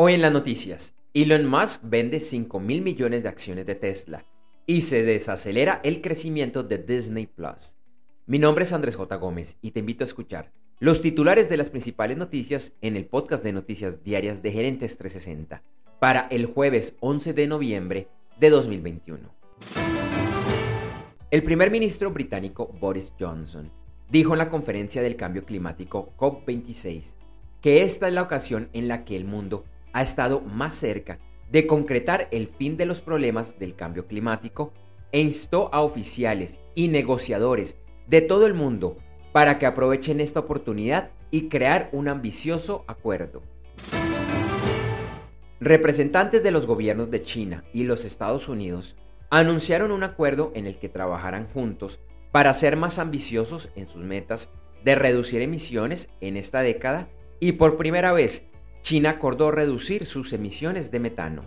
Hoy en las noticias, Elon Musk vende 5 mil millones de acciones de Tesla y se desacelera el crecimiento de Disney Plus. Mi nombre es Andrés J. Gómez y te invito a escuchar los titulares de las principales noticias en el podcast de noticias diarias de Gerentes 360 para el jueves 11 de noviembre de 2021. El primer ministro británico Boris Johnson dijo en la conferencia del cambio climático COP26 que esta es la ocasión en la que el mundo ha estado más cerca de concretar el fin de los problemas del cambio climático e instó a oficiales y negociadores de todo el mundo para que aprovechen esta oportunidad y crear un ambicioso acuerdo. Representantes de los gobiernos de China y los Estados Unidos anunciaron un acuerdo en el que trabajarán juntos para ser más ambiciosos en sus metas de reducir emisiones en esta década y por primera vez China acordó reducir sus emisiones de metano.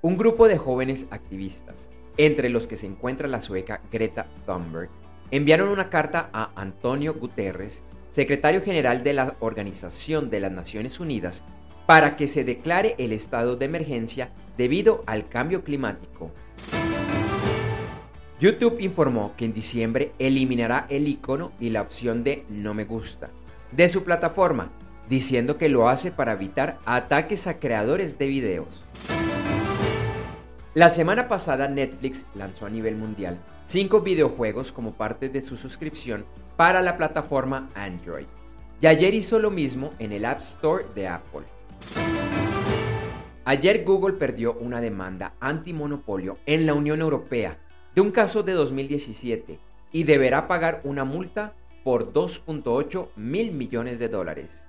Un grupo de jóvenes activistas, entre los que se encuentra la sueca Greta Thunberg, enviaron una carta a Antonio Guterres, secretario general de la Organización de las Naciones Unidas, para que se declare el estado de emergencia debido al cambio climático. YouTube informó que en diciembre eliminará el icono y la opción de no me gusta de su plataforma diciendo que lo hace para evitar ataques a creadores de videos. La semana pasada Netflix lanzó a nivel mundial cinco videojuegos como parte de su suscripción para la plataforma Android. Y ayer hizo lo mismo en el App Store de Apple. Ayer Google perdió una demanda antimonopolio en la Unión Europea de un caso de 2017 y deberá pagar una multa por 2.8 mil millones de dólares.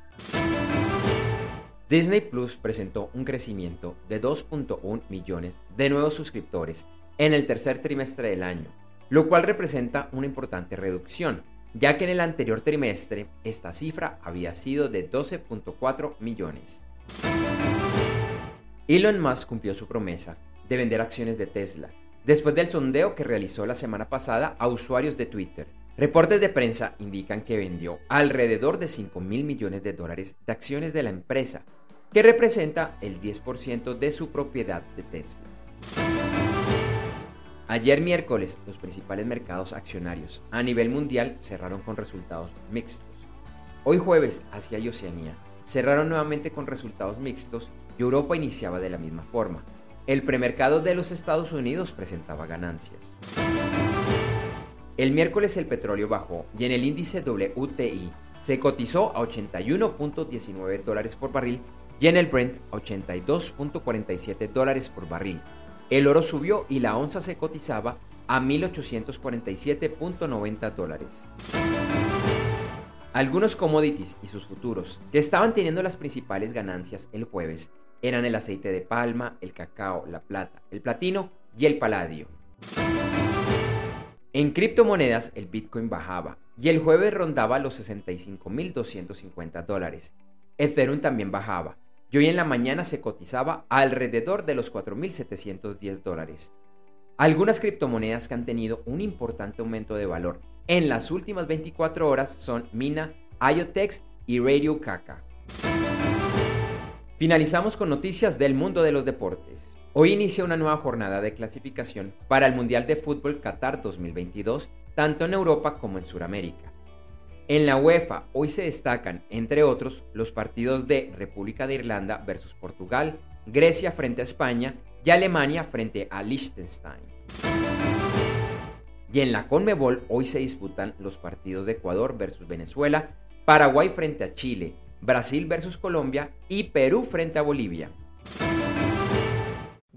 Disney Plus presentó un crecimiento de 2.1 millones de nuevos suscriptores en el tercer trimestre del año, lo cual representa una importante reducción, ya que en el anterior trimestre esta cifra había sido de 12.4 millones. Elon Musk cumplió su promesa de vender acciones de Tesla, después del sondeo que realizó la semana pasada a usuarios de Twitter, Reportes de prensa indican que vendió alrededor de 5 mil millones de dólares de acciones de la empresa, que representa el 10% de su propiedad de Tesla. Ayer miércoles, los principales mercados accionarios a nivel mundial cerraron con resultados mixtos. Hoy jueves, Asia y Oceanía cerraron nuevamente con resultados mixtos y Europa iniciaba de la misma forma. El premercado de los Estados Unidos presentaba ganancias. El miércoles el petróleo bajó y en el índice WTI se cotizó a 81.19 dólares por barril y en el Brent a 82.47 dólares por barril. El oro subió y la onza se cotizaba a 1847.90 dólares. Algunos commodities y sus futuros que estaban teniendo las principales ganancias el jueves eran el aceite de palma, el cacao, la plata, el platino y el paladio. En criptomonedas el Bitcoin bajaba y el jueves rondaba los 65.250 dólares. Ethereum también bajaba y hoy en la mañana se cotizaba alrededor de los 4.710 dólares. Algunas criptomonedas que han tenido un importante aumento de valor en las últimas 24 horas son Mina, IoTex y Radio Kaka. Finalizamos con noticias del mundo de los deportes. Hoy inicia una nueva jornada de clasificación para el Mundial de Fútbol Qatar 2022, tanto en Europa como en Sudamérica. En la UEFA hoy se destacan, entre otros, los partidos de República de Irlanda versus Portugal, Grecia frente a España y Alemania frente a Liechtenstein. Y en la Conmebol hoy se disputan los partidos de Ecuador versus Venezuela, Paraguay frente a Chile, Brasil versus Colombia y Perú frente a Bolivia.